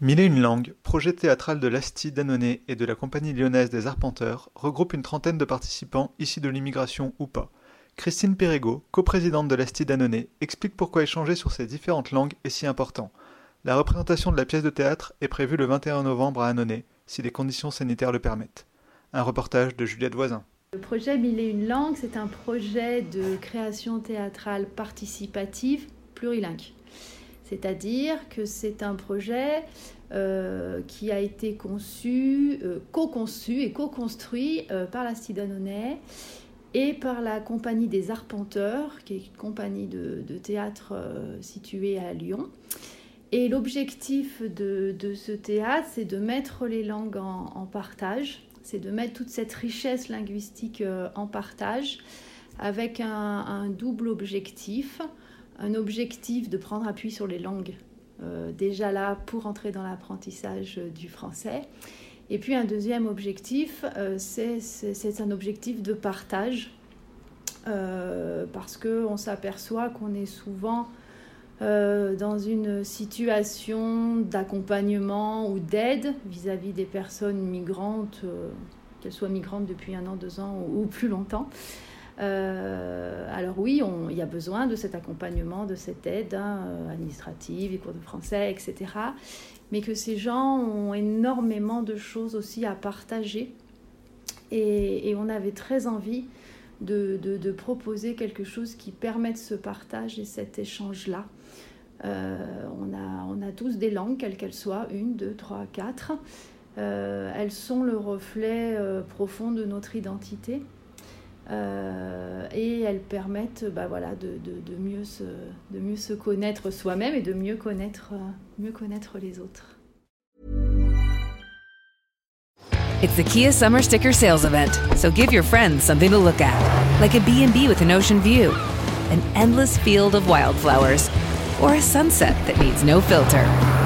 Mille et une langues, projet théâtral de l'Asti Danonnet et de la Compagnie lyonnaise des Arpenteurs, regroupe une trentaine de participants issus de l'immigration ou pas. Christine Perrego, coprésidente de l'Asti Danonnet, explique pourquoi échanger sur ces différentes langues est si important. La représentation de la pièce de théâtre est prévue le 21 novembre à Annonay, si les conditions sanitaires le permettent. Un reportage de Juliette Voisin. Le projet Mille et une langues, c'est un projet de création théâtrale participative plurilingue. C'est-à-dire que c'est un projet euh, qui a été conçu, euh, co-conçu et co-construit euh, par la Danonnet et par la Compagnie des Arpenteurs, qui est une compagnie de, théâtre située à Lyon. Et l'objectif de, ce théâtre, c'est de mettre les langues en, partage, c'est de mettre toute cette richesse linguistique en partage avec un double objectif un objectif de prendre appui sur les langues, euh, déjà là pour entrer dans l'apprentissage du français. Et puis un deuxième objectif, euh, c'est un objectif de partage, euh, parce qu'on s'aperçoit qu'on est souvent dans une situation d'accompagnement ou d'aide vis-à-vis des personnes migrantes, qu'elles soient migrantes depuis un an, deux ans ou plus longtemps. Euh, alors oui, il y a besoin de cet accompagnement, de cette aide hein, euh, administrative, les cours de français, etc. Mais que ces gens ont énormément de choses aussi à partager. Et, on avait très envie de, proposer quelque chose qui permette ce partage et cet échange-là. Euh, on a tous des langues, quelles qu'elles soient, une, deux, trois, quatre. elles sont le reflet profond de notre identité. Euh, et elles permettent bah, de mieux se connaître soi-même et de mieux connaître, euh, mieux connaître les autres. It's the Kia Summer Sticker Sales Event, so give your friends something to look at, like a B&B with an ocean view, an endless field of wildflowers, or a sunset that needs no filter.